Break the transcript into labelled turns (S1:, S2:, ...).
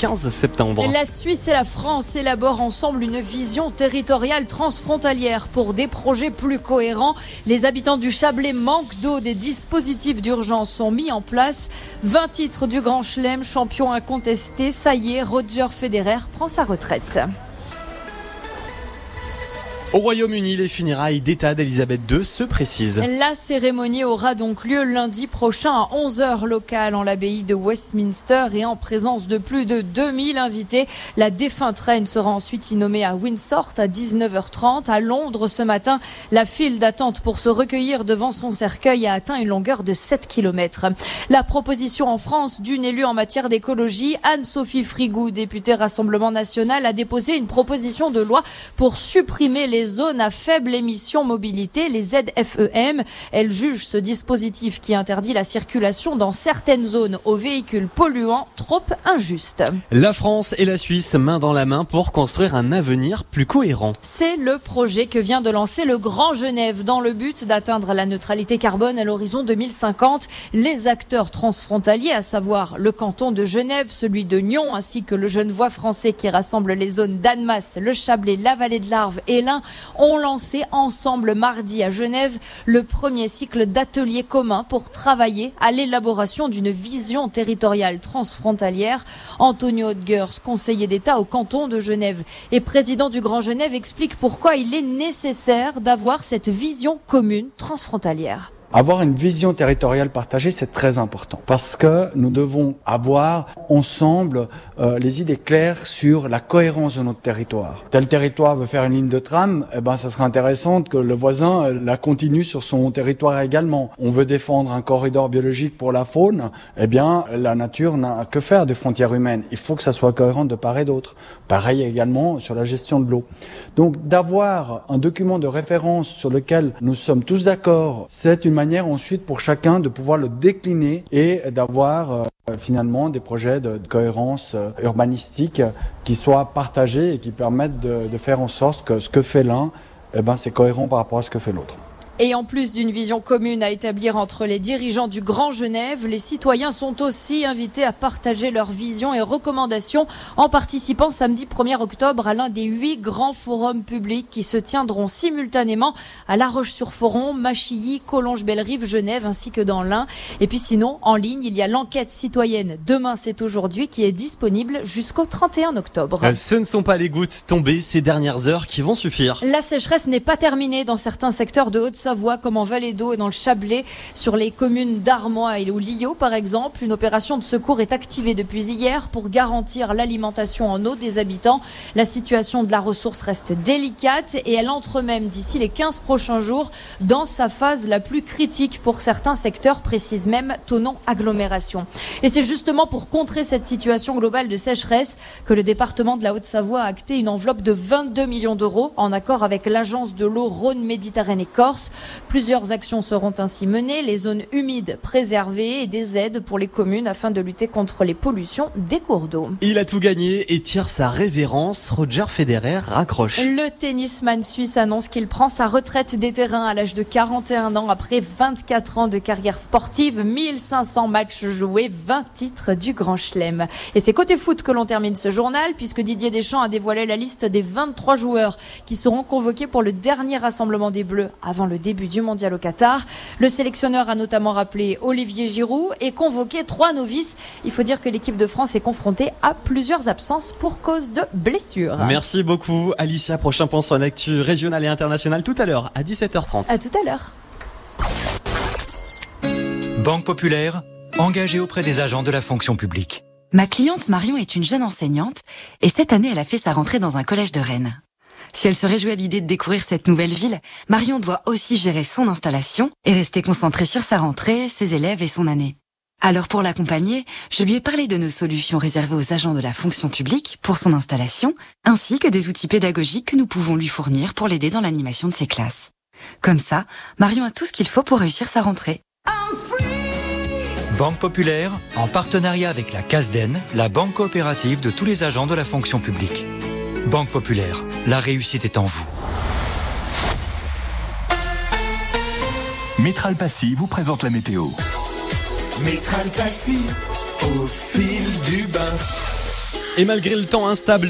S1: 15 septembre.
S2: La Suisse et la France élaborent ensemble une vision territoriale transfrontalière pour des projets plus cohérents. Les habitants du Chablais manquent d'eau, des dispositifs d'urgence sont mis en place. 20 titres du Grand Chelem, champion incontesté, ça y est, Roger Federer prend sa retraite.
S1: Au Royaume-Uni, les funérailles d'État d'Elisabeth II se précisent.
S2: La cérémonie aura donc lieu lundi prochain à 11h locale en l'abbaye de Westminster et en présence de plus de 2000 invités. La défunte reine sera ensuite innommée à Windsor à 19h30. À Londres ce matin, la file d'attente pour se recueillir devant son cercueil a atteint une longueur de 7 km. La proposition en France d'une élue en matière d'écologie, Anne-Sophie Frigou, députée Rassemblement National, a déposé une proposition de loi pour supprimer les les zones à faible émission mobilité, les ZFEM. Elle juge ce dispositif qui interdit la circulation dans certaines zones aux véhicules polluants trop injuste.
S1: La France et la Suisse main dans la main pour construire un avenir plus cohérent.
S2: C'est le projet que vient de lancer le Grand Genève dans le but d'atteindre la neutralité carbone à l'horizon 2050. Les acteurs transfrontaliers, à savoir le canton de Genève, celui de Nyon ainsi que le Genevois français qui rassemble les zones d'Annemasse, le Chablais, la vallée de l'Arve et l'Ain, ont lancé ensemble mardi à Genève le premier cycle d'ateliers communs pour travailler à l'élaboration d'une vision territoriale transfrontalière. Antonio Odgers, conseiller d'État au canton de Genève et président du Grand Genève, explique pourquoi il est nécessaire d'avoir cette vision commune transfrontalière.
S3: Avoir une vision territoriale partagée, c'est très important parce que nous devons avoir ensemble euh, les idées claires sur la cohérence de notre territoire. Tel territoire veut faire une ligne de tram, eh ben ça serait intéressant que le voisin euh, la continue sur son territoire également. On veut défendre un corridor biologique pour la faune, eh bien la nature n'a que faire des frontières humaines. Il faut que ça soit cohérent de part et d'autre. Pareil également sur la gestion de l'eau. Donc d'avoir un document de référence sur lequel nous sommes tous d'accord, c'est une manière ensuite pour chacun de pouvoir le décliner et d'avoir euh, finalement des projets de, cohérence euh, urbanistique qui soient partagés et qui permettent de, faire en sorte que ce que fait l'un, eh ben, c'est cohérent par rapport à ce que fait l'autre.
S2: Et en plus d'une vision commune à établir entre les dirigeants du Grand Genève, les citoyens sont aussi invités à partager leurs visions et recommandations en participant samedi 1er octobre à l'un des huit grands forums publics qui se tiendront simultanément à La Roche-sur-Foron, Machilly, Collonges-Bellerive, Genève ainsi que dans l'Ain. Et puis sinon, en ligne, il y a l'enquête citoyenne Demain c'est aujourd'hui qui est disponible jusqu'au 31 octobre.
S1: Euh, ce ne sont pas les gouttes tombées ces dernières heures qui vont suffire.
S2: La sécheresse n'est pas terminée dans certains secteurs de Haute-Savoie voit comme en Vallée d'Eau et dans le Chablais, sur les communes d'Armois et au Lio par exemple. Une opération de secours est activée depuis hier pour garantir l'alimentation en eau des habitants. La situation de la ressource reste délicate et elle entre même d'ici les 15 prochains jours dans sa phase la plus critique pour certains secteurs, précise même Tonon Agglomération. Et c'est justement pour contrer cette situation globale de sécheresse que le département de la Haute-Savoie a acté une enveloppe de 22 millions d'euros en accord avec l'agence de l'eau Rhône-Méditerranée-Corse. Plusieurs actions seront ainsi menées, les zones humides préservées et des aides pour les communes afin de lutter contre les pollutions des cours d'eau.
S1: Il a tout gagné et tire sa révérence. Roger Federer raccroche.
S2: Le tennisman suisse annonce qu'il prend sa retraite des terrains à l'âge de 41 ans après 24 ans de carrière sportive, 1500 matchs joués, 20 titres du Grand Chelem. Et c'est côté foot que l'on termine ce journal puisque Didier Deschamps a dévoilé la liste des 23 joueurs qui seront convoqués pour le dernier rassemblement des Bleus avant le début du mondial au Qatar. Le sélectionneur a notamment rappelé Olivier Giroud et convoqué trois novices. Il faut dire que l'équipe de France est confrontée à plusieurs absences pour cause de blessures.
S1: Merci beaucoup Alicia. Prochain point sur l'actu régionale et internationale tout à l'heure à 17h30.
S2: À tout à l'heure.
S4: Banque Populaire, engagée auprès des agents de la fonction publique.
S5: Ma cliente Marion est une jeune enseignante et cette année elle a fait sa rentrée dans un collège de Rennes. Si elle se réjouit à l'idée de découvrir cette nouvelle ville, Marion doit aussi gérer son installation et rester concentrée sur sa rentrée, ses élèves et son année. Alors pour l'accompagner, je lui ai parlé de nos solutions réservées aux agents de la fonction publique pour son installation, ainsi que des outils pédagogiques que nous pouvons lui fournir pour l'aider dans l'animation de ses classes. Comme ça, Marion a tout ce qu'il faut pour réussir sa rentrée.
S4: Banque Populaire, en partenariat avec la CASDEN, la banque coopérative de tous les agents de la fonction publique. Banque Populaire, la réussite est en vous.
S6: Métral Passy vous présente la météo.
S7: Métral Passy, au fil du bain.
S1: Et malgré le temps instable,